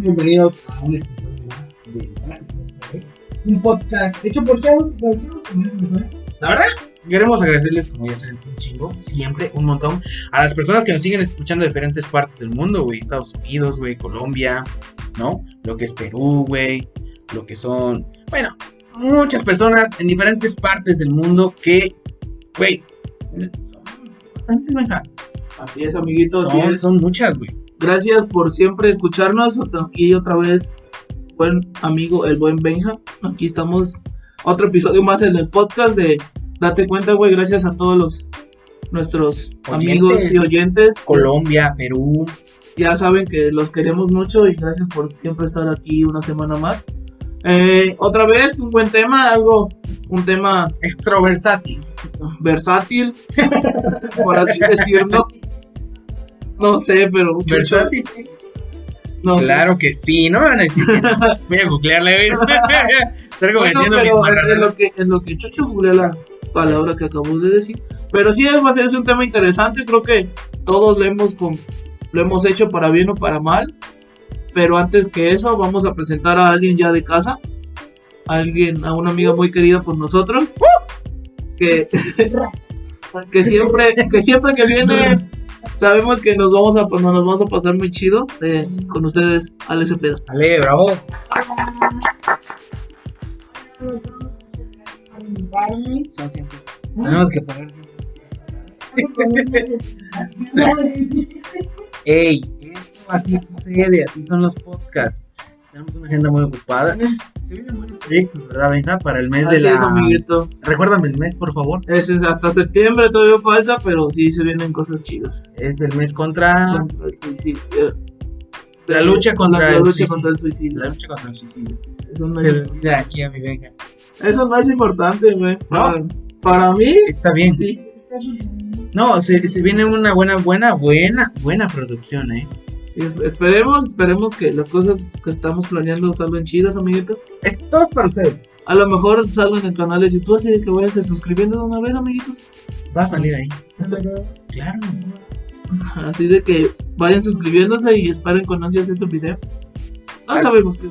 Bienvenidos a un episodio más de un podcast hecho por chavos. por chavos. La verdad, queremos agradecerles, como ya saben, un chingo, siempre, un montón, a las personas que nos siguen escuchando de diferentes partes del mundo, güey. Estados Unidos, güey, Colombia, ¿no? Lo que es Perú, güey. Lo que son, bueno, muchas personas en diferentes partes del mundo que, güey. Así es, amiguitos. Son, son muchas, güey. Gracias por siempre escucharnos. Y otra vez, buen amigo, el buen Benja. Aquí estamos. Otro episodio más en el podcast de Date cuenta, güey. Gracias a todos los nuestros Oyentes. amigos y oyentes. Colombia, Perú, Ya saben que los queremos mucho y gracias por siempre estar aquí una semana más. Eh, otra vez, un buen tema, algo, un tema extroversátil. versátil, por así decirlo. No sé, pero Versátil. no sé. Claro que sí, no van a decir que no. Voy a googlearle, güey. Estoy Bueno, cometiendo mis pero en lo, que, en lo que Chucho googlea la palabra que acabo de decir. Pero sí, es, es un tema interesante. Creo que todos lo hemos, con, lo hemos hecho para bien o para mal. Pero antes que eso, vamos a presentar a alguien ya de casa. A alguien, a una amiga muy querida por nosotros. Que, que siempre, que siempre que viene, sabemos que nos vamos a, pues, nos vamos a pasar muy chido. Eh, con ustedes, Alex Cepeda. Ale, bravo. Tenemos que poner siempre. Ey, esto así sucede, así son los podcasts. Tenemos una agenda muy ocupada. Se vienen buenos proyectos, ¿verdad, Benja? Para el mes Así de la. es, amiguito. Recuérdame el mes, por favor. Es hasta septiembre todavía falta, pero sí se vienen cosas chidas. Es el mes contra. Contra el suicidio. La lucha contra la el lucha suicidio. contra el suicidio. La lucha contra el suicidio. Eso no, Se es, aquí a mi Benja. eso no es importante, güey. Para, para mí, Está bien. sí. No, se, se viene una buena, buena, buena, buena producción, eh. Esperemos, esperemos que las cosas que estamos planeando salgan chidas, amiguito. Es todo es para ustedes. A lo mejor salgan en el canal de YouTube, así que váyanse suscribiendo de una vez, amiguitos. Va a salir ahí. Claro. Así de que vayan suscribiéndose y esperen con ansias ese video. No Al- sabemos qué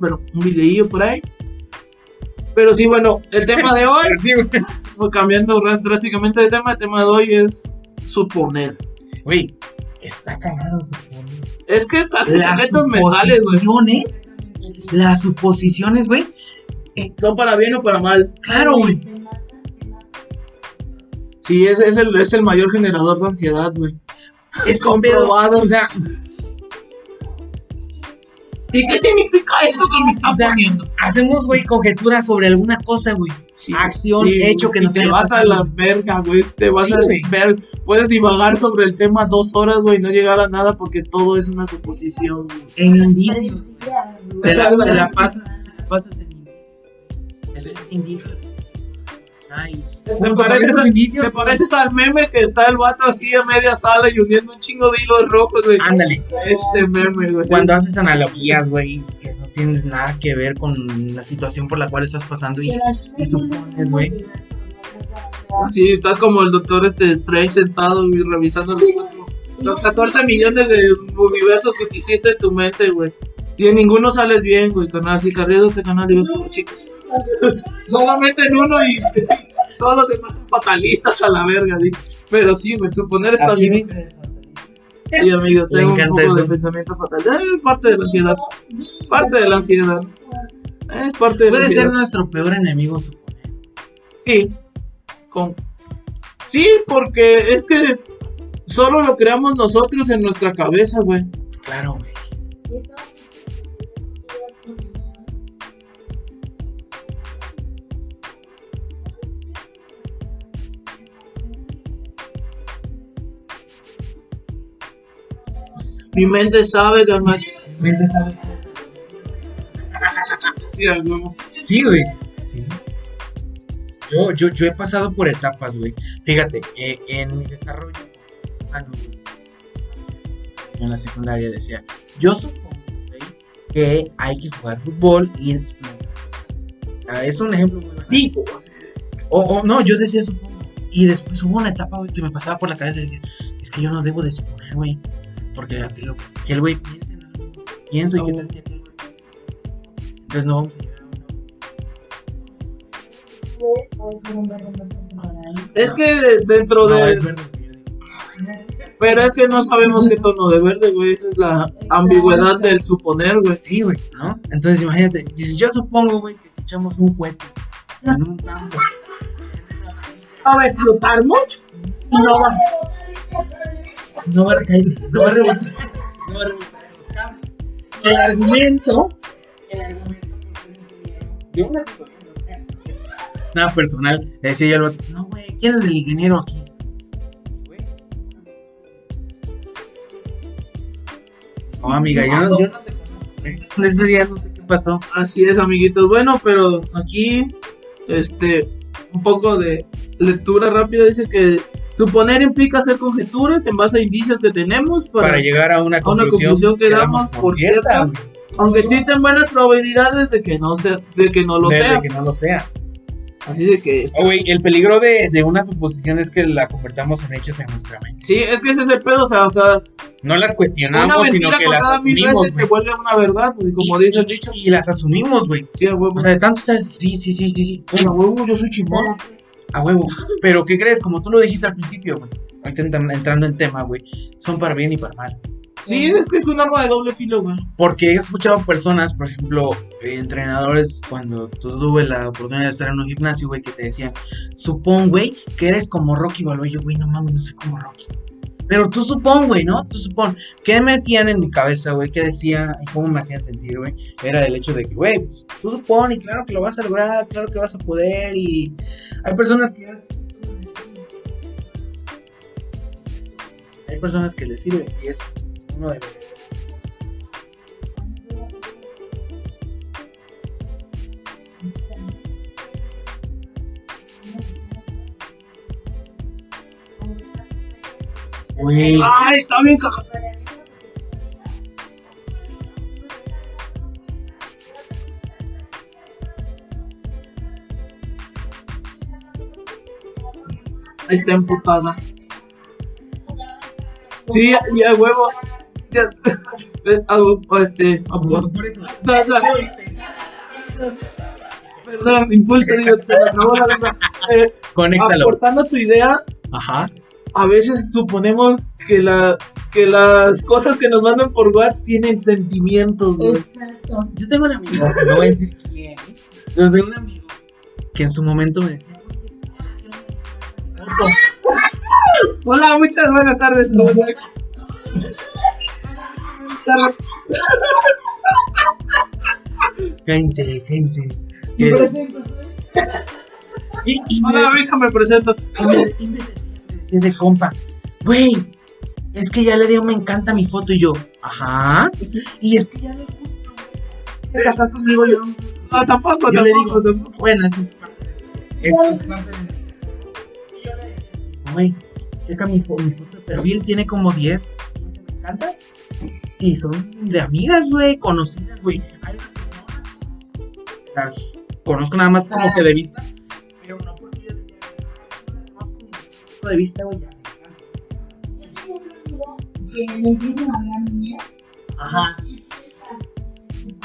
pero un videillo por ahí. Pero sí, bueno, el tema de hoy, Sí, güey. o cambiando drásticamente de tema, el tema de hoy es suponer. Güey, está cagado suponer. Es que haces Las efectos mentales, güey. suposiciones, las suposiciones, güey. Son para bien o para mal. Claro, güey. Sí, ese es el, es el mayor generador de ansiedad, güey. Es comprobado. O sea, ¿Y qué significa esto que me está O sea, poniendo? hacemos, güey, conjeturas sobre alguna cosa, güey. Sí. Acción, Y- hecho que y nos te vas a la verga, güey. Te vas Sí, a güey. ver. Puedes divagar sobre el tema dos horas, güey, y no llegar a nada porque todo es una suposición. güey. En indicios. Te la, te la pasas, te la pasas en indicios. Es indicio. Ay. ¿Te pareces, al, te pareces al meme que está el vato así a media sala y uniendo un chingo de hilos rojos, güey? Ándale. Ese meme, güey. Cuando haces analogías, güey, que no tienes nada que ver con la situación por la cual estás pasando y, y supones, güey. Sí, estás como el doctor este Strange sentado y revisando los, los 14 millones de universos que hiciste en tu mente, güey. Y en ninguno sales bien, güey, canal. Si carriendo este canal y como chico. Solamente en uno y todos los demás son fatalistas a la verga, sí. Pero sí, güey, suponer está Aquí bien. Sí, amigos, Le tengo un encanta poco de eso. pensamiento fatal. Eh, parte de la ansiedad. Parte de la ansiedad. Es parte de la Puede ansiedad. ser nuestro peor enemigo suponer. Sí. Con... Sí, porque es que solo lo creamos nosotros en nuestra cabeza, güey. Claro, güey. Mi mente sabe, carnal. Mente sabe. Sí, a huevo. Sí, güey. Sí. Yo, yo, yo he pasado por etapas, güey. Fíjate, eh, en mi desarrollo. Ah, no. En la secundaria decía, yo supongo güey, que hay que jugar fútbol y. Ah, es un ejemplo muy básico. O, o no, yo decía supongo. Y después hubo una etapa, güey, que me pasaba por la cabeza y decía, es que yo no debo de suponer, güey. Porque aquel, aquel güey piensa en algo. Pienso y qué tal que aquel güey. Entonces no vamos a llegar a una. Puede ser un verde más temporal. Es que de- dentro No, de. es verde. Pero es que no sabemos qué tono de verde, güey. Esa es la ambigüedad del suponer, güey. Sí, güey, ¿no? Entonces imagínate, dices, yo supongo, güey, que si echamos un cohete en un campo, A explotarnos y no va. No va a recaer, no va a rebotar, no va a rebotar en los cables. El argumento, el argumento de una nada personal, le decía yo al vato, no, güey, ¿quién es el ingeniero aquí? Güey. No, amiga, yo no, yo no te conozco, güey. Ese día no sé qué pasó. Así es, amiguitos. Bueno, pero aquí, este, un poco de lectura rápida dice que suponer implica hacer conjeturas en base a indicios que tenemos para, Para llegar a una a una conclusión, conclusión que damos por cierta, güey. aunque existen buenas probabilidades de que no sea, de que no lo de, sea. de que no lo sea. Así de que Oh, güey, el peligro de, de una suposición es que la convertamos en hechos en nuestra mente. sí, es que ese es el pedo, o sea, o sea No las cuestionamos, sino que las asumimos. veces se vuelve una verdad, pues, como y, dice el dicho. y las asumimos, güey. Sí, a huevo. O sea, de tanto sí, sí, sí, sí, sí. a huevo, yo soy chingón. A huevo. Pero, ¿qué crees? Como tú lo dijiste al principio, güey. Entrando en tema, güey. Son para bien y para mal. Sí, es que es un arma de doble filo, güey. Porque he escuchado personas, por ejemplo, eh, entrenadores, cuando tuve la oportunidad de estar en un gimnasio, güey, que te decían, supón, güey, que eres como Rocky Balboa. Yo, güey, no mames, no soy como Rocky. Pero tú supón, güey, ¿no? Tú supón. ¿Qué metían en mi cabeza, güey? ¿Qué decía y cómo me hacían sentir, güey? Era del hecho de que, güey, pues, tú supón y claro que lo vas a lograr, claro que vas a poder. Y hay personas que... Hay personas que les sirve y es uno de los... Güey, Ay, está bien caja. Está emputada. Sí, ya. Ya, eh, a huevo, este, a Perdón, impulso, digo, se me trabó la. Eh, Conéctalo. aportando tu idea, Ajá. A veces suponemos que la que las cosas que nos mandan por WhatsApp tienen sentimientos, güey. Exacto. Yo tengo un amigo, no voy a decir quién, pero tengo un amigo que en su momento me decía, Hola, muchas buenas tardes. Buenas tardes. cállense, cállense. Y. Y, y me, Hola, hija, me presento. Ese compa, güey, es que ya le dio me encanta mi foto y yo, ajá, y es que ya le ¿Te casas conmigo yo? No, tampoco, yo le tampoco, digo, tampoco. bueno, eso es parte de, es parte de, le güey, checa mi, mi foto de perfil, tiene como 10, 15 me encanta, y son de amigas, güey, conocidas, güey, las conozco nada más como que de vista, punto de vista, güey, ya yo les digo, si le empiezan a hablar niñas, Ajá.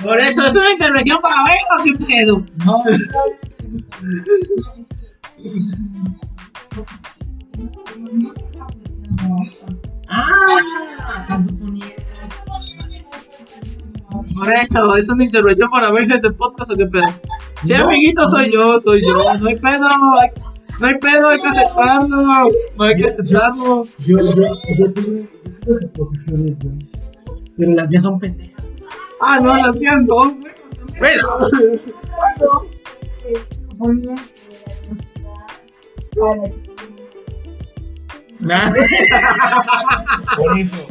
Por eso es una intervención para ver o qué pedo. No, que ah. Por eso, es una intervención para ver ese podcast o qué pedo. Sí, amiguito, soy yo, soy yo. No hay pedo, no hay pedo, hay que aceptarlo. No hay que aceptarlo. Yo, yo, yo tuve suposiciones, güey. Pero las mías son pendejas. Ah, no, las mías no. Bueno, Eh, nada. Por eso.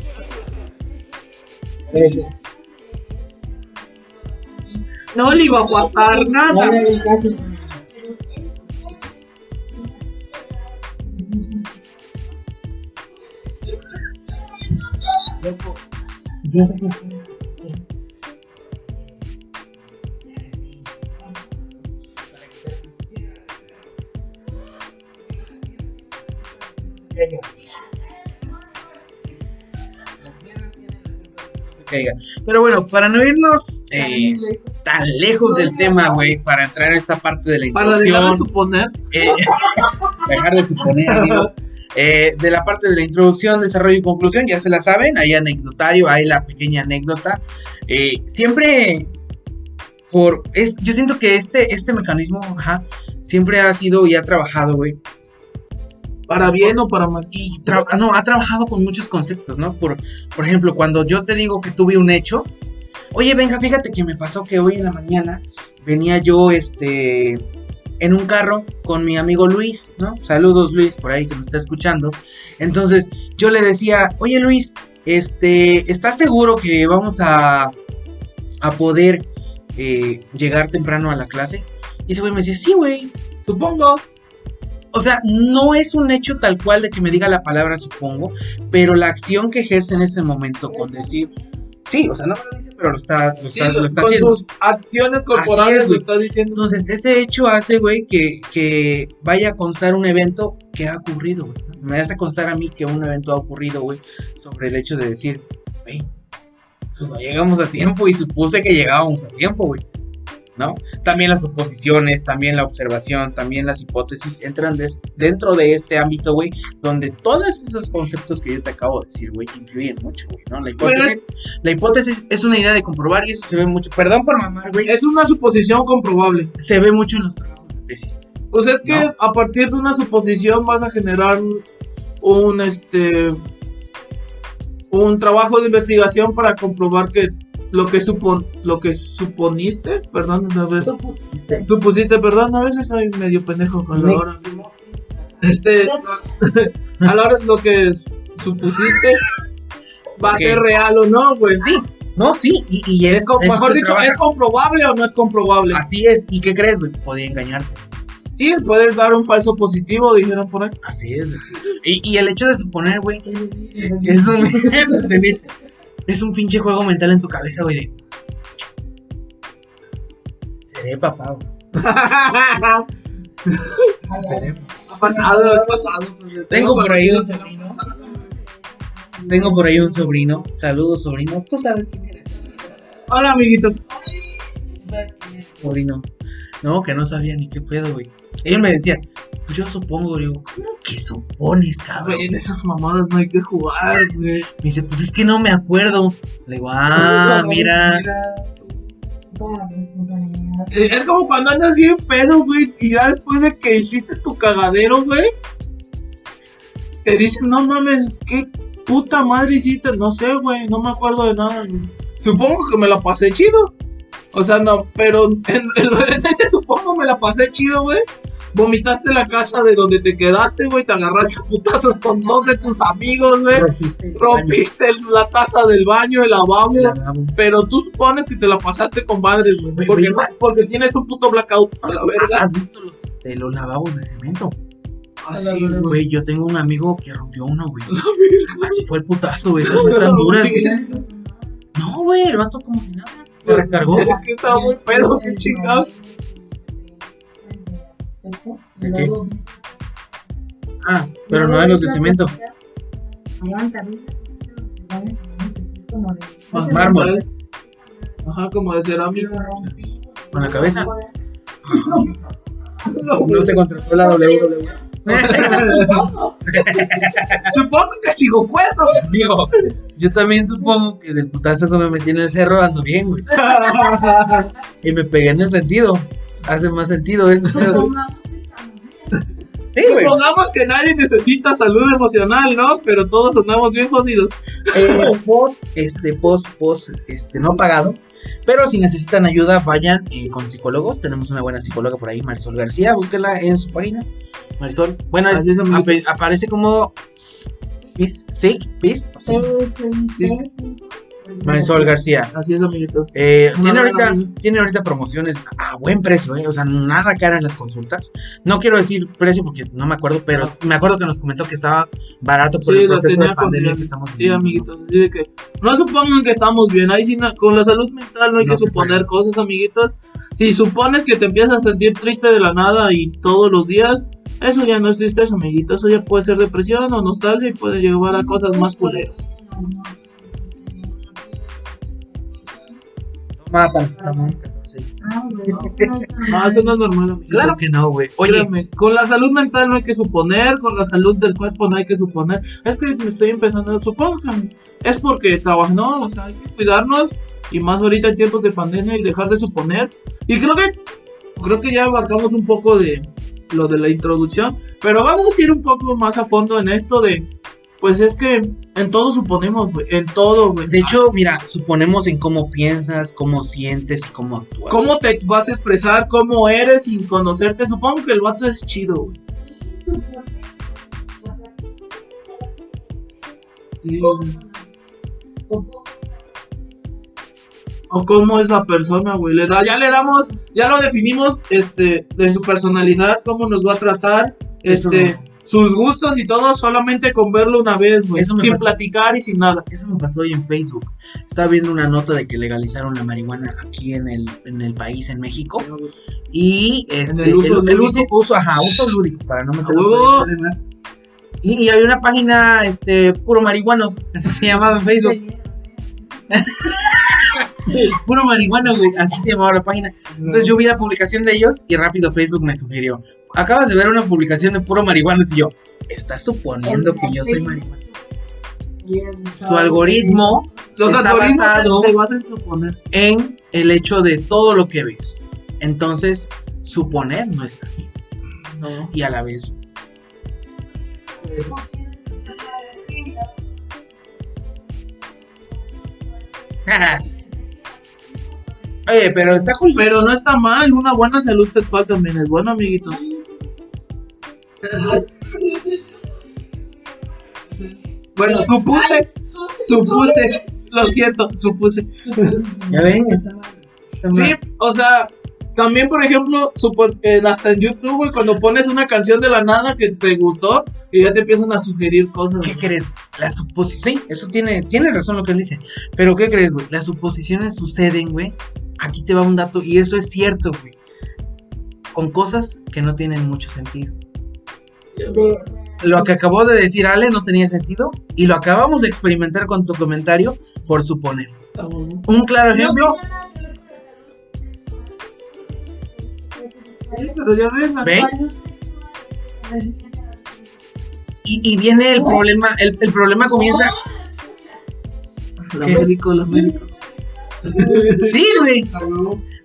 No le iba a pasar nada. Loco, yo sé que sí. Pero bueno, para no irnos eh, tan lejos. del tema, güey, para entrar en esta parte de la Para dejar de introducción, suponer, eh, dejar de suponer, amigos, eh, de la parte de la introducción, desarrollo y conclusión, ya se la saben, hay anecdotario, hay la pequeña anécdota. Eh, siempre, por, es, yo siento que este, este mecanismo, ajá, siempre ha sido y ha trabajado, güey, para bien o para mal. y no, ha trabajado con muchos conceptos, ¿no? Por, por ejemplo, cuando yo te digo que tuve un hecho, oye, venga, fíjate que me pasó que hoy en la mañana venía yo, este, en un carro con mi amigo Luis, ¿no? Saludos Luis, por ahí que me está escuchando. Entonces, yo le decía, oye Luis, este, ¿estás seguro que vamos a, a poder eh, llegar temprano a la clase? Y ese güey me decía, sí, güey, supongo. O sea, no es un hecho tal cual de que me diga la palabra supongo, pero la acción que ejerce en ese momento con decir, sí, o sea, no me lo dice, pero lo está, lo Sí, está, lo está con haciendo. sus acciones corporales es, lo está diciendo. Entonces, ese hecho hace, güey, que, que vaya a constar un evento que ha ocurrido, güey. Me hace constar a mí que un evento ha ocurrido, güey, sobre el hecho de decir, güey, pues no llegamos a tiempo y supuse que llegábamos a tiempo, güey. ¿No? También las suposiciones, también la observación, también las hipótesis entran des- dentro de este ámbito, güey, donde todos esos conceptos que yo te acabo de decir, güey, influyen mucho, güey, ¿no? La hipótesis, la hipótesis es una idea de comprobar y eso se ve mucho. Perdón por mamar, güey, Es una suposición comprobable. se ve mucho en los trabajos de tesis. Pues es que No. a partir de una suposición vas a generar un, un, este un trabajo de investigación para comprobar que lo que supon lo que suponiste, perdón, a veces, Supusiste. supusiste, perdón, a veces soy medio pendejo con la hora. Este, a la hora lo que supusiste va a ser real o no, güey. Sí, no, sí, y, y es, Es, mejor dicho, trabaja. ¿es comprobable o no es comprobable? Así es, ¿y qué crees, güey? Podía engañarte. Sí, puedes dar un falso positivo, dijeron por ahí. Así es. güey. Y, y el hecho de suponer, güey, es un, es un pinche juego mental en tu cabeza, güey, de... Seré papá, güey. Seré Ha pasado, es pasado. pues, Tengo por ahí un sobrino. Tengo por ahí un sobrino. Saludos, sobrino. Tú sabes quién eres. Hola, amiguito. sobrino. No, que no sabía ni qué pedo, güey. Él me decía, pues yo supongo, digo, ¿cómo que supones, cabrón? En esas mamadas no hay que jugar, güey. Me dice, pues es que no me acuerdo. Le digo, ah, mira. Responsabilidad. Eh, Es como cuando andas bien pedo, güey, y ya después de que hiciste tu cagadero, güey, te dicen, no mames, ¿qué puta madre hiciste? No sé, güey, no me acuerdo de nada, güey. Supongo que me la pasé chido. O sea, no, pero en, en- en ese supongo me la pasé chido, güey. Vomitaste la casa de donde te quedaste, güey, te agarraste a putazos con dos de tus amigos, güey. Rompiste. El- la taza del baño, el lavabo. el. Pero tú supones que te la pasaste con madres, güey. Porque, tienes un puto blackout a la verga. ¿Has visto los, de los lavabos de cemento? Así, güey. Güey, yo tengo un amigo que rompió uno, güey. Así fue el putazo, güey. Esas no están duras. No, güey, el vato como si nada. Se recargó. Es que estaba muy pedo, qué chingado. ¿De qué? Ah, pero no de los de cemento. Aguanta, ¿viste? Es como de. Ah, mármol. Ajá, como de cerámica. ¿Con la cabeza? No, No te contrató la WWE. Supongo que sigo cuerdo. Digo, yo también supongo que del putazo que me metí en el cerro ando bien, güey. Y me pegué en el sentido. Hace más sentido eso. pero- Supongamos que. Sí. Supongamos nadie necesita salud emocional, ¿no? Pero todos andamos bien jodidos. Eh, post, este, post, post, este, no pagado. Pero si necesitan ayuda, vayan eh, con psicólogos. Tenemos una buena psicóloga por ahí, Marisol García. Búsquenla en su página. Marisol, bueno, es- aparece como Sí, sí, sí. Marisol García. Así es, amiguito. Eh, tiene, ahorita, tiene ahorita promociones a buen precio, ¿eh? o sea, nada cara en las consultas. No quiero decir precio porque no me acuerdo, pero me acuerdo que nos comentó que estaba barato por Sí, el proceso de pandemia que estamos Sí, viviendo, amiguitos. Así de que no supongan que estamos bien. Ahí sí, con la salud mental no hay No que suponer puede. cosas, amiguitos. Si supones que te empiezas a sentir triste de la nada y todos los días, eso ya no es tristeza, amiguito. Eso ya puede ser depresión o nostalgia y puede llevar a cosas más culeras. Tomaba paracetamol. Ah, no, eso no es normal, amigo. Claro que no, güey. Oye, Créeme, con la salud mental no hay que suponer, con la salud del cuerpo no hay que suponer. Es que me estoy empezando, supongo que es porque trabajo, no, o sea, hay que cuidarnos y más ahorita en tiempos de pandemia y dejar de suponer. Y creo que creo que ya abarcamos un poco de lo de la introducción, pero vamos a ir un poco más a fondo en esto de pues es que en todo suponemos, güey, en todo, güey. de hecho, mira, suponemos en cómo piensas, cómo sientes y cómo actúas. ¿Cómo te vas a expresar? ¿Cómo eres sin conocerte? Supongo que el vato es chido, güey. Sí. O cómo es la persona, güey. Le da, ya le damos, ya lo definimos, este, de su personalidad, cómo nos va a tratar, Eso este, no. sus gustos y todo, solamente con verlo una vez, güey. Eso me Sin pasó. platicar y sin nada. Eso me pasó hoy en Facebook. Estaba viendo una nota de que legalizaron la marihuana aquí en el, en el país, en México. Y este, el uso el, el uso, uso, ajá, uso lúdico, para no por problemas. Y, y hay una página, este, puro marihuanos, se llamaba en Facebook, puro marihuano, güey, así se llamaba la página. Entonces yo vi la publicación de ellos y rápido Facebook me sugirió, acabas de ver una publicación de puro marihuanos y yo, ¿estás suponiendo que yo soy marihuana? Su algoritmo Los está basado en el hecho de todo lo que ves. Entonces, suponer no está bien. No. Y a la vez. pues, Oye, pero está cool. Pero no está mal, una buena salud sexual también es bueno, amiguito. Bueno, supuse, supuse, lo siento, supuse. Ya ven, está mal. está mal. Sí, o sea, también por ejemplo, eh, hasta en YouTube, güey, cuando pones una canción de la nada que te gustó y ya te empiezan a sugerir cosas. ¿Qué crees? La suposición, eso tiene, tiene razón lo que él dice. Pero ¿qué crees, güey? Las suposiciones suceden, güey. Aquí te va un dato y eso es cierto, güey. Con cosas que no tienen mucho sentido. Lo que acabó de decir Ale no tenía sentido y lo acabamos de experimentar con tu comentario por suponer. Un claro ejemplo, ¿Ven? Y, y viene el problema, el, el problema comienza. Los ¿Qué? médicos, los médicos. Sí, güey.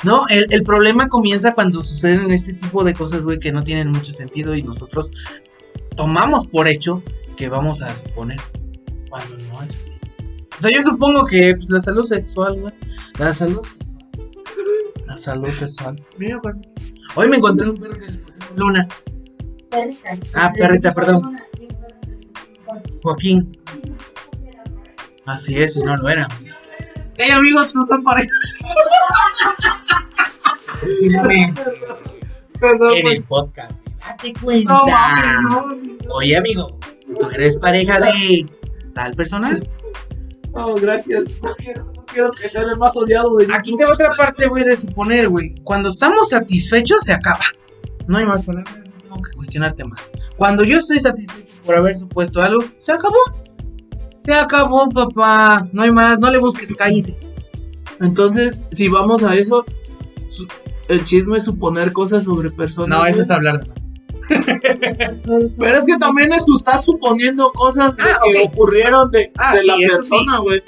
No, el, el problema comienza cuando suceden este tipo de cosas, güey, que no tienen mucho sentido y nosotros tomamos por hecho que vamos a suponer cuando no es así. O sea, yo supongo que pues, la salud sexual, güey, la salud la salud sexual. Mira, güey. Hoy me encontré un perro que le pusimos Luna, Ah, perrita, perdón. Joaquín. Así es, si no lo era. Hey, amigos, no son pareja. Sí, me- Perdón, en el podcast. Date No, cuenta. mames, no, Oye, amigo, ¿tú eres pareja de tal persona? no, gracias. No quiero, no quiero que sea el más odiado de Aquí te otra parte, güey, de suponer, güey. Cuando estamos satisfechos, se acaba. No hay más palabras, no tengo que cuestionarte más. Cuando yo estoy satisfecho por haber supuesto algo, se acabó. Se acabó, papá. No hay más, no le busques, cállese. Entonces, si vamos a eso, el chisme es suponer cosas sobre personas. No, eso es hablar de más. Pero es que también es estar suponiendo cosas de Ah, que ocurrieron de, Ah, de sí, la persona, güey.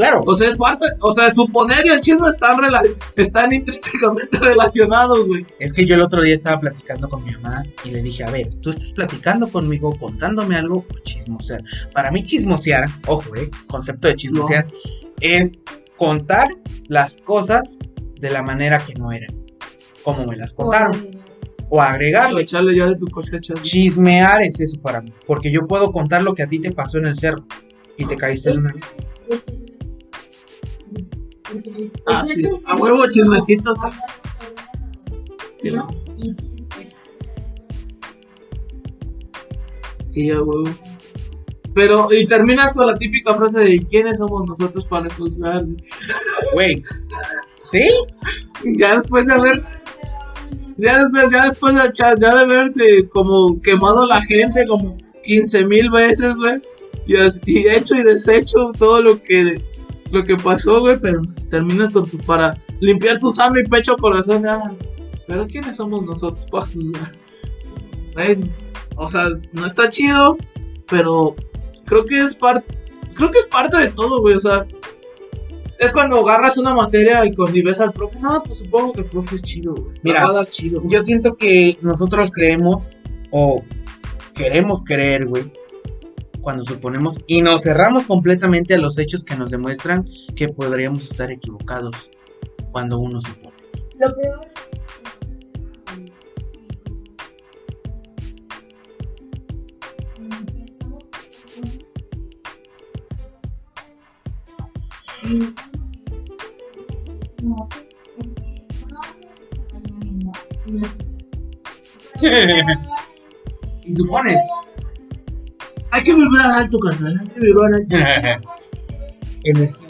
Claro. O sea, es parte, o sea, suponer y el chisme están, rela- están intrínsecamente relacionados, güey. Es que yo el otro día estaba platicando con mi mamá y le dije, a ver, tú estás platicando conmigo, contándome algo o chismosear. Para mí chismosear, ojo, eh, concepto de chismosear, es contar las cosas de la manera que no eran, como me las contaron, o agregarle. Echarle ya de tu cosecha. Chismear es eso para mí, porque yo puedo contar lo que a ti te pasó en el cerro y te caíste en una... Ah, sí. A huevo, chismecitos. Sí, a huevo. Pero, y terminas con la típica frase de ¿quiénes somos nosotros para juzgar? Güey, ¿sí? Ya después de haber, ya después, ya después de ya de haberte como quemado a la gente como 15 mil veces, güey. Y, y hecho y deshecho todo lo que, lo que pasó, güey, pero terminas con tu para, limpiar tu sano y pecho corazón. ah, Pero ¿quiénes somos nosotros para juzgar? Eh, O sea, no está chido, pero creo que es parte, creo que es parte de todo, güey. O sea, es cuando agarras una materia y cuando y ves al profe, no, pues supongo que el profe es chido, güey. Mira, va a dar chido. güey. Yo siento que nosotros creemos o queremos creer, güey, cuando suponemos y nos cerramos completamente a los hechos que nos demuestran que podríamos estar equivocados cuando uno supone. Lo peor es que mm, no Y supones. Hay que vibrar alto, carnal. Hay que vibrar alto. Energía.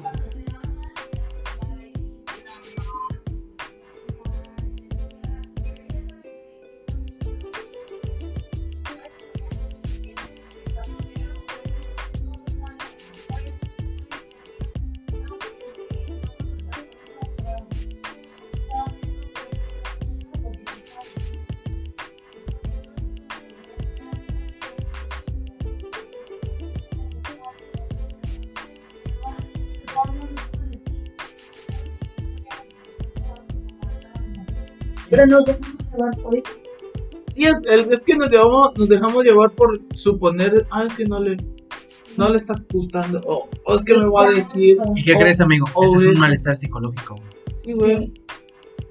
Pero nos dejamos llevar por eso. Sí, es, es que nos, llevamos, nos dejamos llevar por suponer, ah, es que no le, no le está gustando, o, o es que me va a decir. ¿Y qué crees, amigo? Ese es un es- malestar psicológico. güey. Sí, güey.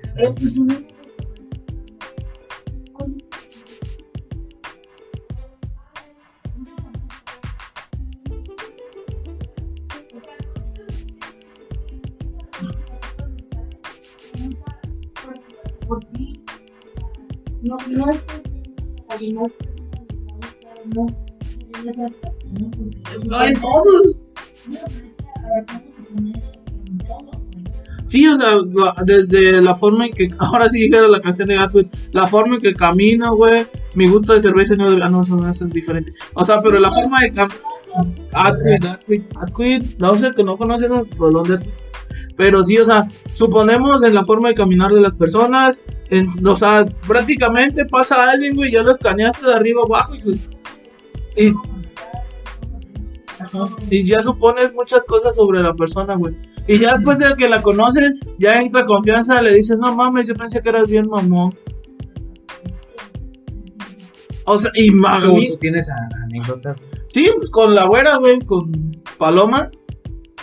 Es un Eso malestar. es un- o no en ese aspecto, ¿no? Porque No, en todos. Sí, o sea, la- desde la forma en que, ahora sí dijera la canción de Gatwick, la forma en que camino, güey, mi gusto de cerveza no, ah, no, no, eso es diferente. O sea, pero la forma de caminar, Gatwick, Gatwick, Gatwick, no sé que no conocen el rolón de Gatwick. Pero sí, o sea, suponemos en la forma de caminar de las personas, en, o sea, prácticamente pasa alguien, güey, ya lo escaneaste de arriba abajo y, se- y, y ya supones muchas cosas sobre la persona, güey. Y ya después de que la conoces, ya entra confianza, le dices, no mames, yo pensé que eras bien mamón. O sea, y ma- ¿Tú, tienes anécdotas. Sí, pues con la güera, güey, con Paloma.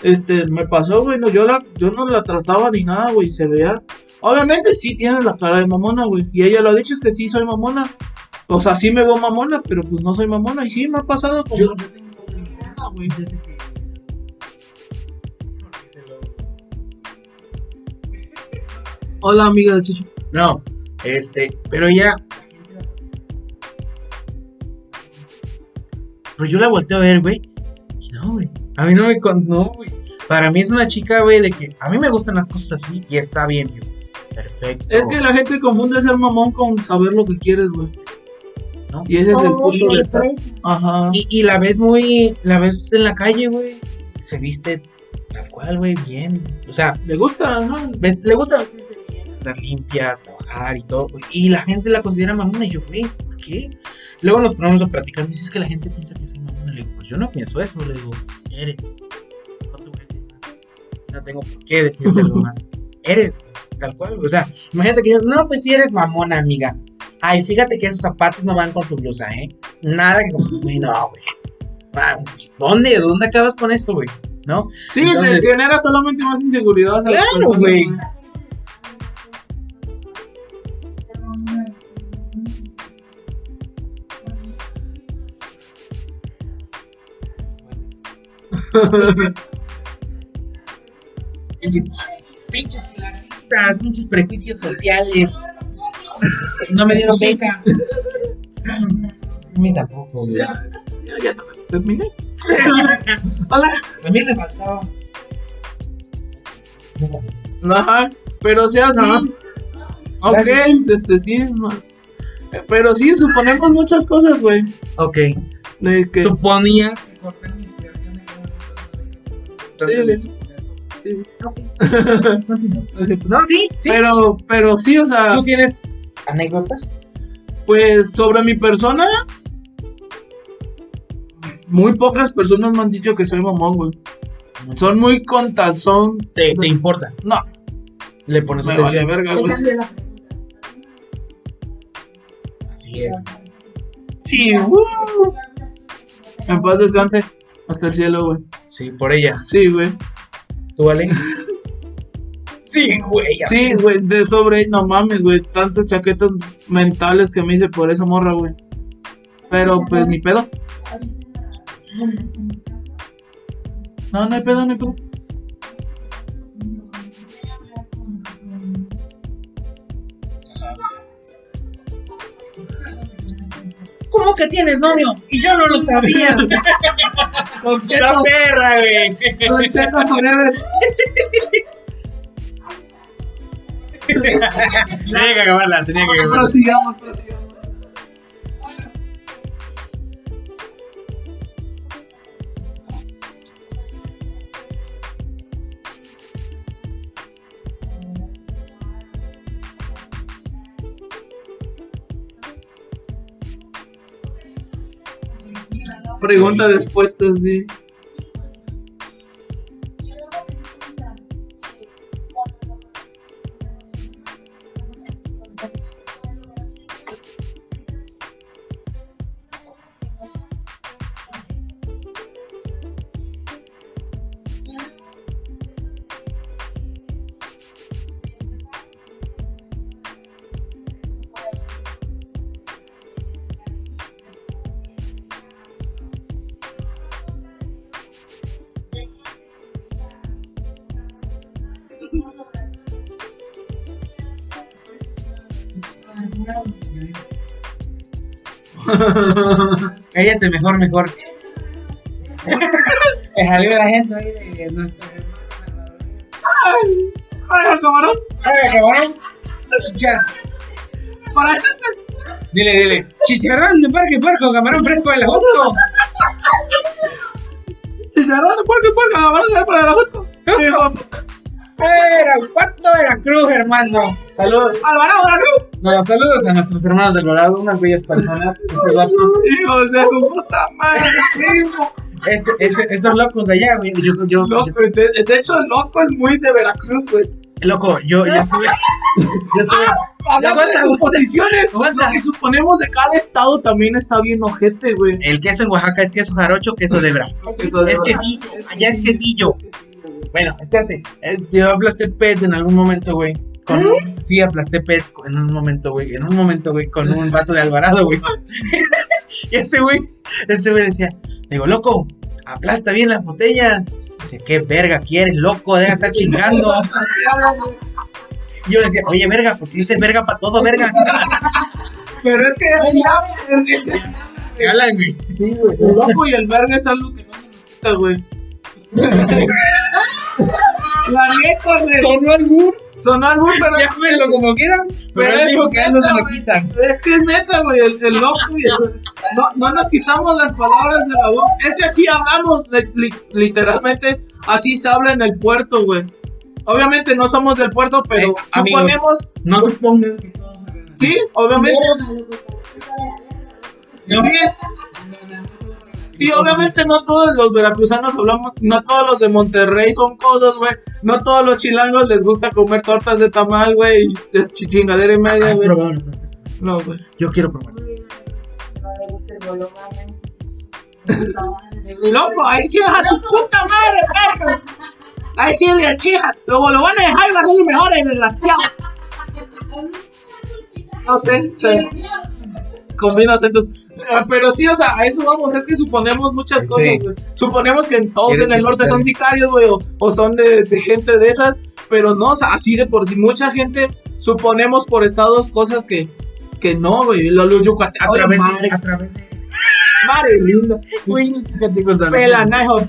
Este, me pasó, güey, no, yo, la, yo no la trataba ni nada, güey, se veía. Obviamente sí tiene la cara de mamona, güey. Y ella lo ha dicho, es que sí soy mamona. O sea, sí me veo mamona, pero pues no soy mamona. Y sí, me ha pasado como... Yo- Ah, güey. Hola, amiga de Chucho. No, este, pero ella. Pero yo la volteo a ver, güey. Y no, güey. A mí no me con. No, güey. Para mí es una chica, güey, de que a mí me gustan las cosas así y está bien, yo. Perfecto. Es que la gente confunde ser mamón con saber lo que quieres, güey. ¿no? Y ese es el Oh, punto de... Ajá. Y, y la ves muy. La ves en la calle, güey. Se viste tal cual, güey, bien. O sea, Le gusta, ajá. ves- le gusta vestirse bien, andar limpia, trabajar y todo, güey. Y la gente la considera mamona. Y yo, güey, ¿por qué? Luego nos ponemos a platicar. Me dices que la gente piensa que soy mamona. Le digo, pues yo no pienso eso. Le digo, eres. No te voy a decir. No tengo por qué decirte algo más. Eres, tal cual. O sea, imagínate que yo, no, pues sí eres mamona, amiga. Ay, fíjate que esos zapatos no van con tu blusa, ¿eh? Nada que. Güey, no, güey. ¿Dónde? ¿Dónde acabas con eso, güey? ¿No? Sí, Entonces- le genera solamente más inseguridad. Claro, güey. Es decir, pinches clasistas, pinches prejuicios sociales. No me dieron beca. A mí tampoco, güey. Ya, ya terminé. Hola. A mí me faltaba. Ajá. Pero sea así. Ajá. Ok, Gracias. este sí. Pero sí, suponemos muchas cosas, güey. Ok. De que. Suponía que cortar mi inspiración era Sí, una le- cosa. Sí. No, sí, sí. Pero, pero sí, o sea, ¿Tú tienes anécdotas? pues sobre mi persona, muy pocas personas me han dicho que soy mamón, güey. Son muy contas, son... ¿Te, te importa? No, Le pones me vale atención. verga, güey. Así es. Sí, uh, en paz descanse. Hasta el cielo, güey. Sí, por ella. Sí, güey. ¿Tú, vale? Sí, güey. Sí, güey, de sobre, no mames, güey. Tantas chaquetas mentales que me hice por esa morra, güey. Pero pues ni pedo. No, no hay pedo, no hay pedo. Que tienes novio? Y yo no lo sabía. La perra, güey. Don Cheto Forever. Tenía que acabarla, tenía que acabarla. Prosigamos, prosigamos. Pregunta respuesta, sí. Cállate mejor, mejor. Es algo de la gente ahí de nuestro ¡Ay! ¡Ay, camarón! Ay, cabrón. Ya. ¡Para chiste! Dile, dile. Chicharrón de parque puerco, camarón fresco de la Jusco. Chicharrón de puerco y puerco, camarón, para la Jusco. Era, ¿cuánto Veracruz, hermano? Saludos. Alvarado, la cruz. No, saludos a nuestros hermanos del Dorado, unas bellas personas. Esos locos, o sea, tu puta madre. ese, ese, esos locos de allá, güey. Yo, yo, Loco, de, de hecho, el loco es muy de Veracruz, güey. loco, yo, yo estuve. Yo estuve. Hablando de aguanta, suposiciones, aguanta. lo que suponemos de cada estado también está bien ojete, güey. El queso en Oaxaca es queso jarocho, queso de bra. Eso de Es quesillo, allá es quesillo. Bueno, espérate. eh, Yo aplasté pet en algún momento, güey. Con un- sí, aplasté pet en un momento, güey. En un momento, güey, con un vato de Alvarado, güey. y ese güey, ese güey decía, digo, loco, aplasta bien las botellas. Dice, ¿qué verga quieres, loco? Deja de estar chingando. Y yo le decía, oye, verga, porque dices verga para todo, verga. Pero es que así Regalan, güey. Sí, güey. El loco y el verga es algo que no se nos quita, güey. La neta, güey. Sonó al mur. Sonó albur, pero Llámenlo como quieran. Pero Pero él es dijo que a él no se lo quitan. Es que es neta, güey, el, el loco y el- no, no nos quitamos las palabras de la boca. Es que así hablamos, li- li- literalmente, así se habla en el puerto, güey. Obviamente no somos del puerto, pero Eh, amigos. suponemos, No supongan que todos sí, obviamente, No. sí, sí, obviamente no todos los veracruzanos hablamos, no todos los de Monterrey son codos, güey. No todos los chilangos les gusta comer tortas de tamal, güey, y es chingadera y media, ¿Has güey. No, güey. Yo quiero probar. Loco, ahí chijas a tu puta madre, perro. Ahí sí le chija. Luego lo van a dejar y va a ser mejor, desgraciado. No sé, se combina acentos. Eh, Pero sí, o sea, a eso vamos. Es que suponemos muchas Sí. cosas, güey. Suponemos que todos en el norte son sicarios, güey, o, o son de, de gente de esas. Pero no, o sea, así de por sí. Mucha gente suponemos por estados cosas que, que no, güey. Lo, lo yucateco, A través madre, de. A través de. madre linda. Güey,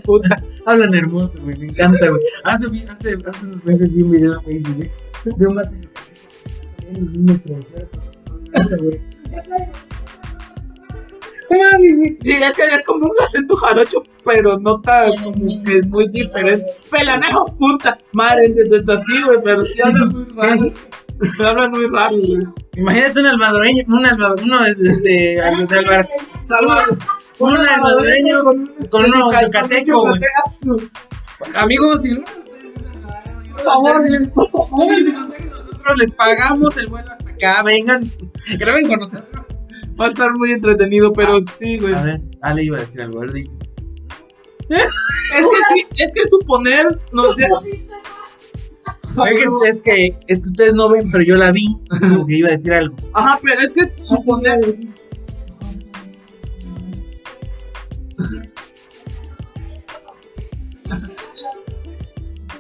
puta. Hablan hermoso, güey. Me encanta, güey. Hace, hace, hace unos meses vi un video güey. De un es que es como un acento jarocho, pero no tan como que es muy diferente. Pelanejo, punta. Madre, desde así, güey, pero sí hablan muy raro. Hablan muy raro, güey. Imagínate un almadoreño, un almadoreño, uno este, al- de Alvar- Salva. un almadoreño con uno yucateco, güey. Amigos, si ustedes- por favor, por favor, nosotros les pagamos el vuelo hasta acá, vengan, graben con nosotros. Va a estar muy entretenido, pero sí, güey. A ver, Ale iba a decir algo, dijo. Es que sí, es que suponer Es que, es que, es que ustedes no ven, pero yo la vi, como que iba a decir algo. Ajá, pero es que suponer.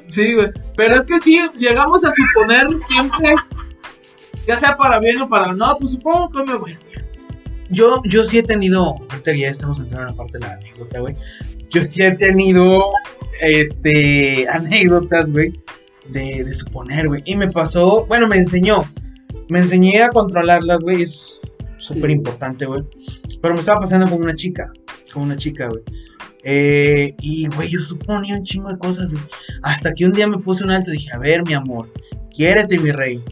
Sí, güey. Pero es que sí, llegamos a suponer siempre, ya sea para bien o para no, pues supongo que me voy. Yo, yo sí he tenido, ahorita ya estamos entrando en la parte de la anécdota, güey. Yo sí he tenido, este, anécdotas, güey, de, de suponer, güey. Y me pasó, bueno, me enseñó, me enseñé a controlarlas, güey, es súper importante, güey. Pero me estaba pasando con una chica, con una chica, güey. Eh, y, güey, yo suponía un chingo de cosas, güey. Hasta que un día me puse un alto y dije, a ver, mi amor, quiérete, mi rey.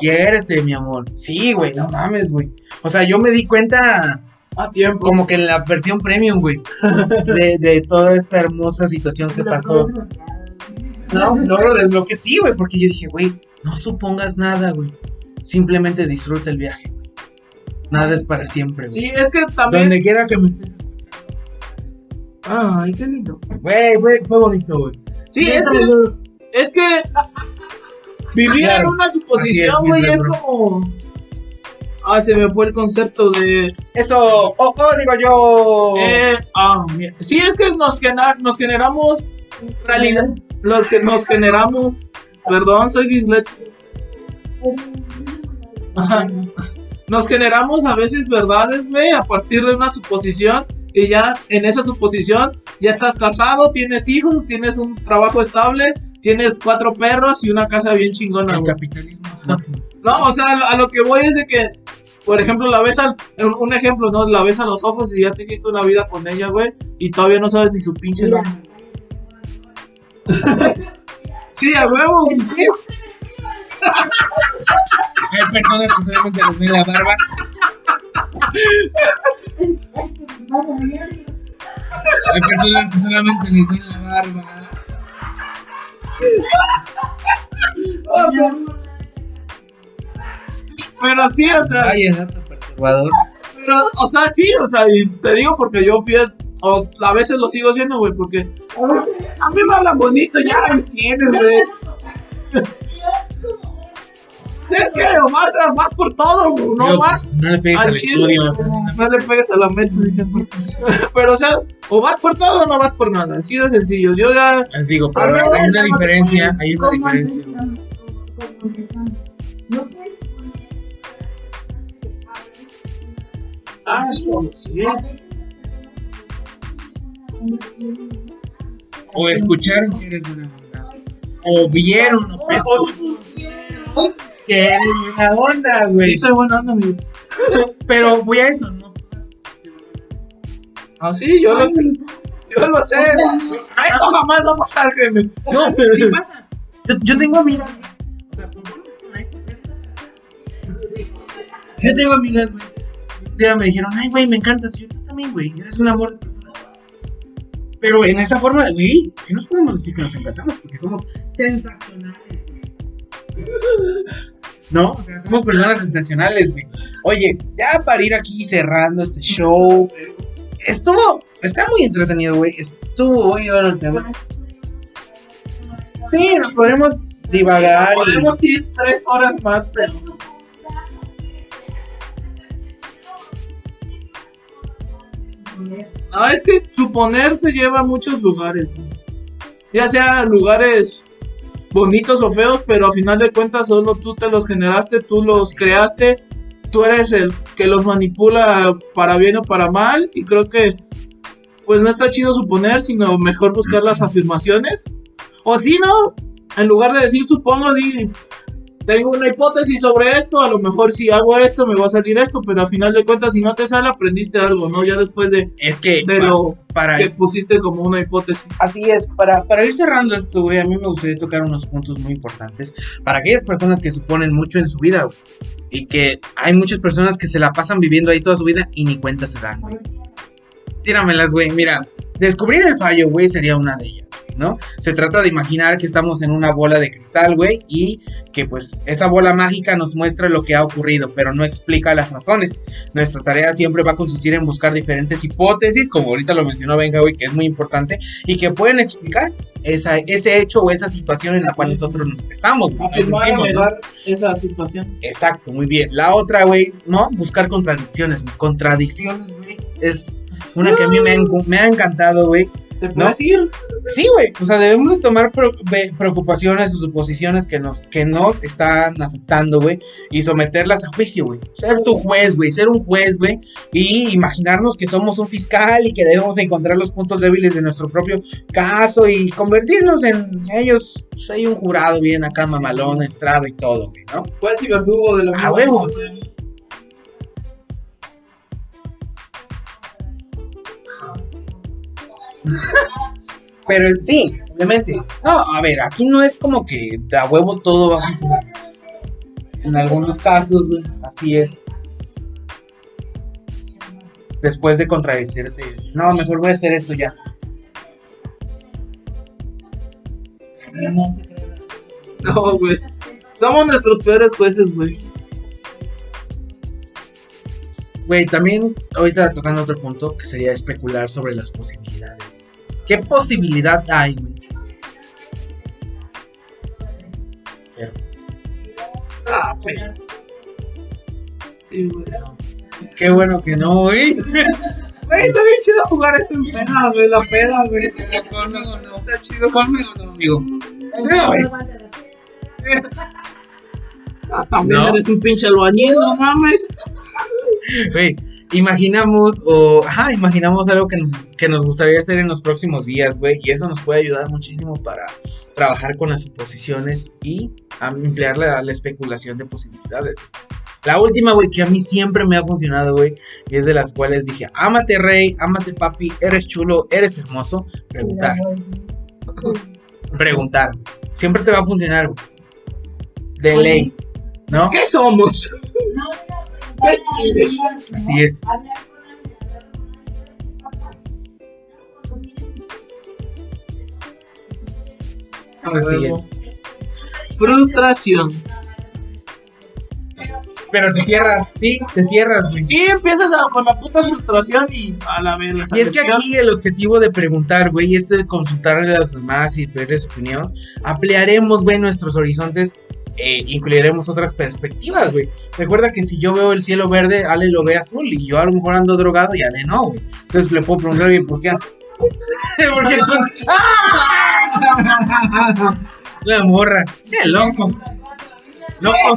Quiérete, mi amor. Sí, güey, no mames, güey. O sea, yo me di cuenta A tiempo. como que en la versión premium, güey, de, de toda esta hermosa situación que pasó. No, logro desbloquear, sí, güey, porque yo dije, güey, no supongas nada, güey. Simplemente disfruta el viaje, güey. Nada es para siempre, güey. Sí, es que también. Donde quiera que me estés. Ay, qué lindo. Güey, güey, fue bonito, güey. Sí, es que, es que vivir Claro, en una suposición, güey, es como. Ah, se me fue el concepto de. Eso, oh, oh, digo yo. Eh, ah, mira. Sí, es que nos, genera- nos generamos realidad. Los que nos generamos. Perdón, soy disléxico. Ajá. Nos generamos a veces verdades, güey, a partir de una suposición. Y ya en esa suposición ya estás casado, tienes hijos, tienes un trabajo estable, tienes cuatro perros y una casa bien chingona. el güey. capitalismo. No, o sea, a lo- que voy es de que, por ejemplo, la ves al, un ejemplo, ¿no? La ves a los ojos y ya te hiciste una vida con ella, güey, y todavía no sabes ni su pinche nombre. Sí, a huevo. sí. Hay personas que solamente les ven la barba. Hay personas que solamente les ven la barba. Pero sí, o sea, Ay, es perturbador. pero, o sea, sí, o sea, y te digo porque yo fui, a, o a veces lo sigo haciendo, güey, porque a mí me hablan bonito, ya entiendes, güey. Sí, es que o más, más por todo, no Digo, más. No le pegues al estudio. No le pegues a la mesa, dije. Pero, o sea, o vas por todo o no vas por nada. Así de sencillo. Yo ya. Les digo, pero ver, hay una diferencia. Hay una ¿Cómo diferencia. Ah, sí. O escucharon que eres onda. O vieron o o que eres buena onda, güey. Sí, soy buena onda, amigos. Pero voy a eso, ¿no? Ah, sí, yo lo sé. Yo lo sé. A eso jamás vamos a ver. No, sí pasa. Yo, yo tengo amigas. o sea, Yo tengo amigas, güey. Un día me dijeron, ay, güey, me encantas. Yo también, güey. Eres un amor de persona. Pero en esta forma, güey, que nos podemos decir que nos encantamos porque somos sensacionales, güey. ¿No? Somos personas sensacionales, güey. Oye, ya para ir aquí cerrando este show. Estuvo, está muy entretenido, güey. Estuvo muy bueno el tema. Sí, nos podremos divagar. Podemos ir tres horas más, pero. No, es que suponer te lleva a muchos lugares. ¿no? Ya sea lugares bonitos o feos, pero a final de cuentas solo tú te los generaste, tú los creaste, tú eres el que los manipula para bien o para mal. Y creo que, pues no está chido suponer, sino mejor buscar las afirmaciones. O si no, en lugar de decir supongo, di tengo una hipótesis sobre esto, a lo mejor si hago esto me va a salir esto, pero a final de cuentas si no te sale aprendiste algo, ¿no? Ya después de, Es que, de pa- lo para, que pusiste como una hipótesis. Así es, para, para ir cerrando esto, güey, a mí me gustaría tocar unos puntos muy importantes para aquellas personas que suponen mucho en su vida, güey, y que hay muchas personas que se la pasan viviendo ahí toda su vida y ni cuenta se dan, güey. Tíramelas, güey, mira, descubrir el fallo, güey, sería una de ellas, ¿no? Se trata de imaginar que estamos en una bola de cristal, güey, y que pues esa bola mágica nos muestra lo que ha ocurrido, pero no explica las razones. Nuestra tarea siempre va a consistir en buscar diferentes hipótesis, como ahorita lo mencionó Benja, güey, que es muy importante, y que pueden explicar esa, ese hecho o esa situación en la cual nosotros nos estamos. nos sentimos, ¿no? esa situación. Exacto, muy bien. La otra, güey, ¿no? Buscar contradicciones. Contradicciones, güey, es una que a mí me ha, encu- me ha encantado, güey. ¿Te ¿No? ir? Sí, güey. O sea, debemos de tomar preocupaciones o suposiciones que nos, que nos están afectando, güey. Y someterlas a juicio, güey. Ser tu juez, güey. Ser un juez, güey. Y imaginarnos que somos un fiscal y que debemos encontrar los puntos débiles de nuestro propio caso y convertirnos en ellos. Pues, hay un jurado bien acá, mamalón, estrado y todo, güey, ¿no? Juez y verdugo de la A huevos. cosa. Pero sí, obviamente. No, a ver, aquí no es como que de a huevo todo va a funcionar. En algunos casos, así es. Después de contradecirse. No, mejor voy a hacer esto ya. No, güey. Somos nuestros peores jueces, güey. Güey, también ahorita tocando otro punto que sería especular sobre las posibilidades. ¿Qué posibilidad hay, güey? Cero. Ah. Sí, güey. Qué bueno que no, güey. Güey, está bien chido jugar eso en peda, güey. La peda, güey. Conmigo no. Está chido. Conmigo no, amigo. No, güey. Ah, también No. eres un pinche albañil, no mames. Güey, imaginamos o ajá, imaginamos algo que nos, que nos gustaría hacer en los próximos días, güey, y eso nos puede ayudar muchísimo para trabajar con las suposiciones y ampliar la, la especulación de posibilidades. La última, güey, que a mí siempre me ha funcionado, güey, y es de las cuales dije, ámate rey, ámate papi, eres chulo, eres hermoso, preguntar, preguntar. Siempre te va a funcionar, güey. De ley, ¿no? ¿Qué somos? Así es. Así es. Frustración. Pero te cierras, sí, te cierras, güey. Sí, empiezas a- con la puta frustración y a la vez. Y es que aquí el objetivo de preguntar, güey, es el consultarle a los demás y pedirle su opinión. Ampliaremos, güey, nuestros horizontes. E incluiremos otras perspectivas, güey. Recuerda que si yo veo el cielo verde, Ale lo ve azul. Y yo a lo mejor ando drogado y Ale no, güey. Entonces le puedo preguntar, oye, ¿por qué? ¿Por qué tú? La morra. Qué loco. Loco.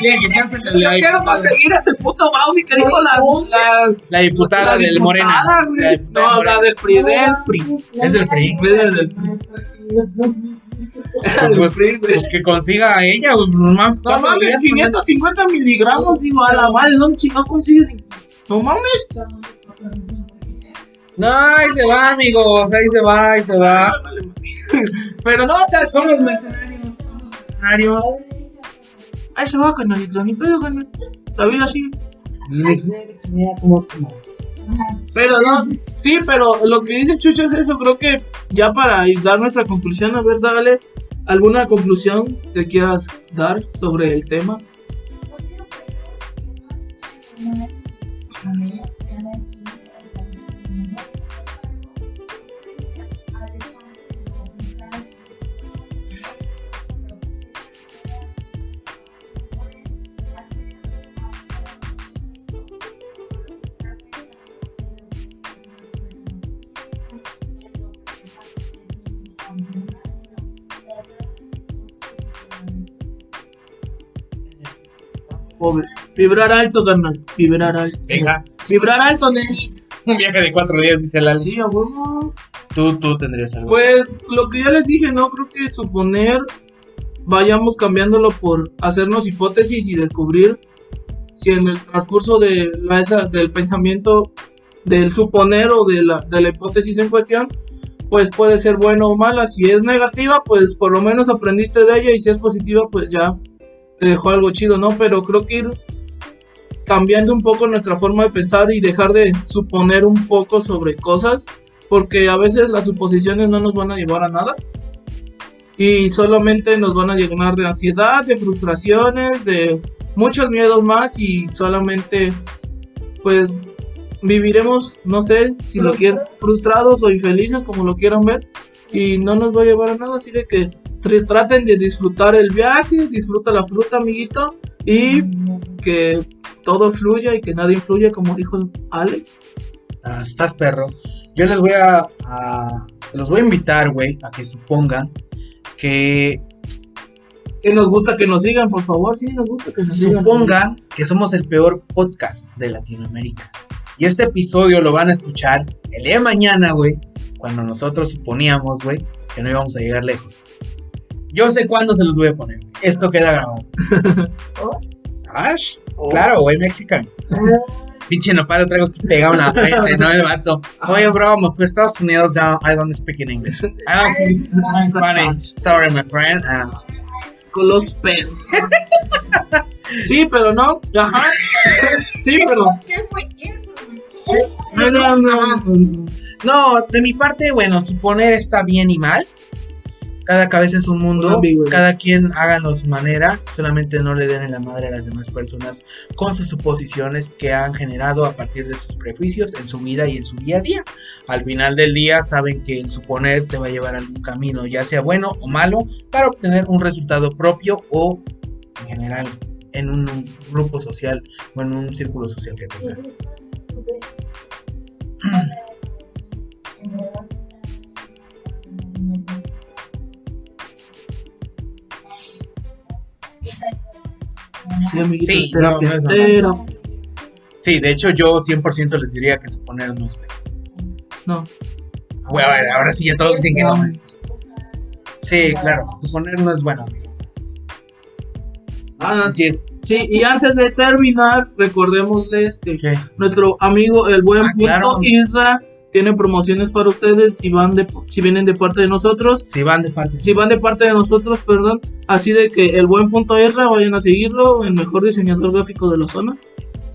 Tiene que echarse la, Yo la quiero diputada, conseguir ese puto Baudy que dijo la, la, la diputada la del Morena. güey. La diputada No, Morena. la del PRI, del PRI. ¿Es del PRI? Del- del PRI. Pues, güey. pues que consiga a ella, güey. Nomás No cuatro mames, días, 550 miligramos, digo, a la madre, no, no consigues. No mames. No, ahí se va, amigos. Ahí se va, ahí se va. Pero no, o sea, Son los mercenarios. Son los mercenarios. ahí se va, canalito, ni pedo, canal. La vida sigue. Pero no, sí, pero lo que dice Chucho es eso, creo que ya para dar nuestra conclusión, a ver, dale alguna conclusión que quieras dar sobre el tema. Pobre. Vibrar alto, carnal. Vibrar alto. Venga, Vibrar alto, nenis. un viaje de cuatro días, dice Lali. Sí, a huevo. Tú, tú tendrías algo. Pues lo que ya les dije, no creo que suponer vayamos cambiándolo por hacernos hipótesis y descubrir si en el transcurso de la, esa, del pensamiento del suponer o de la, de la hipótesis en cuestión, pues puede ser bueno o mala. Si es negativa, pues por lo menos aprendiste de ella y si es positiva, pues ya te dejó algo chido, ¿no? Pero creo que ir cambiando un poco nuestra forma de pensar y dejar de suponer un poco sobre cosas, porque a veces las suposiciones no nos van a llevar a nada y solamente nos van a llenar de ansiedad, de frustraciones, de muchos miedos más y solamente pues viviremos, no sé si lo quieren, frustrados o infelices como lo quieran ver y no nos va a llevar a nada, así de que traten de disfrutar el viaje, disfruta la fruta, amiguito, y que todo fluya y que nada influya, como dijo Ale. Ah, estás perro. Yo les voy a, a- los voy a invitar, güey, a que supongan que Que nos gusta que nos sigan, por favor, sí, nos gusta que nos sigan. supongan que somos el peor podcast de Latinoamérica. Y este episodio lo van a escuchar el día de mañana, güey, cuando nosotros suponíamos, güey, que no íbamos a llegar lejos. Yo sé cuándo se los voy a poner. Esto queda grabado. Ash, Oh. claro, güey, mexican. Pinche nopal lo traigo aquí pegado en la frente, ¿no? El vato. Oye, bro, me fui a Estados Unidos, ya, I don't speak in English. I don't speak Spanish. Sorry, my friend. Ah, Con los sí, pero no, ajá. Sí, pero. ¿Qué fue eso? No, no, no, no. No, de mi parte, bueno, suponer está bien y mal. Cada cabeza es un mundo, cada quien háganlo a su manera, solamente no le den en la madre a las demás personas con sus suposiciones que han generado a partir de sus prejuicios en su vida y en su día a día. Al final del día saben que el suponer te va a llevar a algún camino, ya sea bueno o malo, para obtener un resultado propio o en general en un grupo social o en un círculo social que tengas. Sí, amiguitos, Sí, no, no es Pero, Sí, de hecho yo 100% les diría que suponer no es bueno. no. Ver, ahora sí ya todos dicen que no. Sí, claro, suponer no es bueno. Ah, Así es. Sí, y antes de terminar, recordémosles que ¿Qué? nuestro amigo el buen Ah, punto claro. Isra tiene promociones para ustedes si van de si vienen de parte de nosotros. Si van de parte. Si van de parte de nosotros, perdón, así de que el buen punto Isra vayan a seguirlo, el mejor diseñador gráfico de la zona.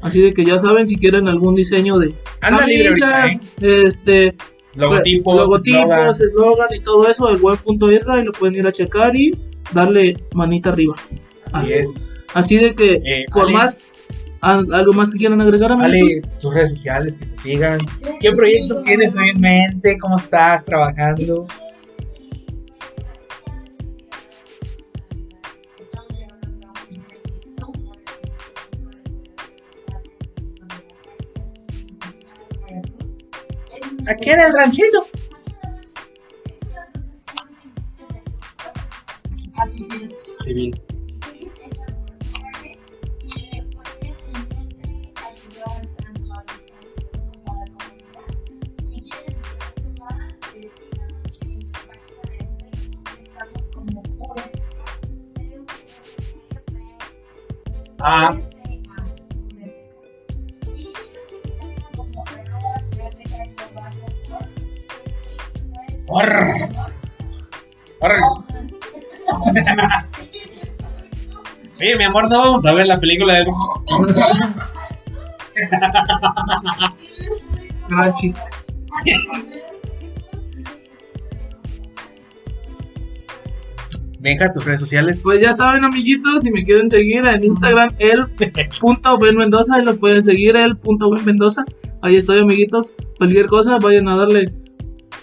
Así de que ya saben si quieren algún diseño de Anda libre ¿eh? este Logotipos, logotipos, eslogan. y todo eso, el buen punto Isra y lo pueden ir a checar y darle manita arriba. Así es. Así de que Eh, por más ¿al- algo más que quieran agregar amigos. Ale, tus redes sociales, que te sigan. ¿Qué proyectos tienes hoy en mente? ¿Cómo estás trabajando? Aquí en el ranchito. Así es. Civil. Ah, Arr. Arr. Oye, mi amor, no vamos a ver la película de. Chiste. Venga, tus redes sociales. Pues ya saben, amiguitos, si me quieren seguir en Instagram, el punto Ben Mendoza, ahí lo pueden seguir, el punto Ben Mendoza. Ahí estoy, amiguitos. Cualquier cosa, vayan a darle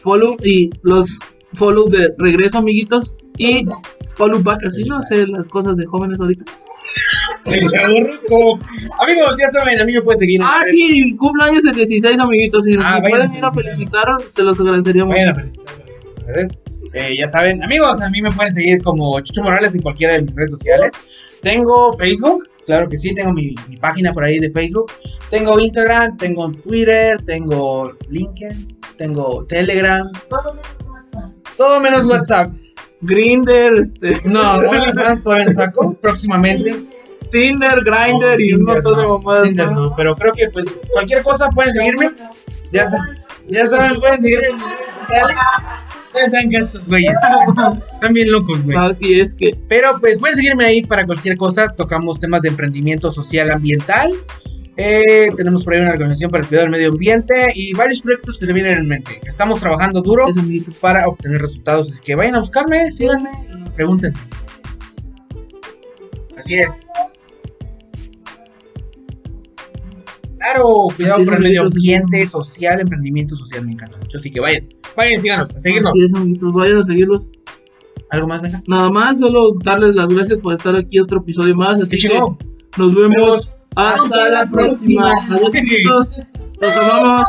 follow y los follow de regreso, amiguitos. Y follow back, así no sé las cosas de jóvenes ahorita. El. Amigos, ya saben, a mí me pueden seguir. Ah, redes- sí, cumpleaños el 16, amiguitos. Si Ah, me pueden ir a felicitar. felicitar, se los agradeceríamos. Vayan a redes. Eh, ya saben, amigos, a mí me pueden seguir como Chucho Morales en cualquiera de mis redes sociales. Tengo Facebook, claro que sí, tengo mi, mi página por ahí de Facebook. Tengo Instagram, tengo Twitter, tengo LinkedIn, tengo Telegram, Todo menos WhatsApp. todo menos WhatsApp. Grinder, este, No, OnlyFans todavía no saco. Próximamente. Tinder, Grinder y un montón de no, mamadas. Tinder ¿no? pero creo que pues cualquier cosa pueden seguirme. Ya saben, ya saben, pueden seguirme. en que estos güeyes están bien locos, güey. Así es que Pero pues pueden seguirme ahí para cualquier cosa. Tocamos temas de emprendimiento social ambiental. Eh, tenemos por ahí una organización para el cuidado del medio ambiente y varios proyectos que se vienen en mente. Estamos trabajando duro para obtener resultados. Así que vayan a buscarme, síganme y pregúntense. Así es. Claro, cuidado por el medio ambiente social, emprendimiento social, me encanta mucho. Así que vayan, vayan, síganos, a seguirnos. Así es, amiguitos, vayan a seguirlos. ¿Algo más, venga? Nada más, solo darles las gracias por estar aquí otro episodio más. Así que nos vemos Vemos. hasta la próxima. Adiós. Los amamos.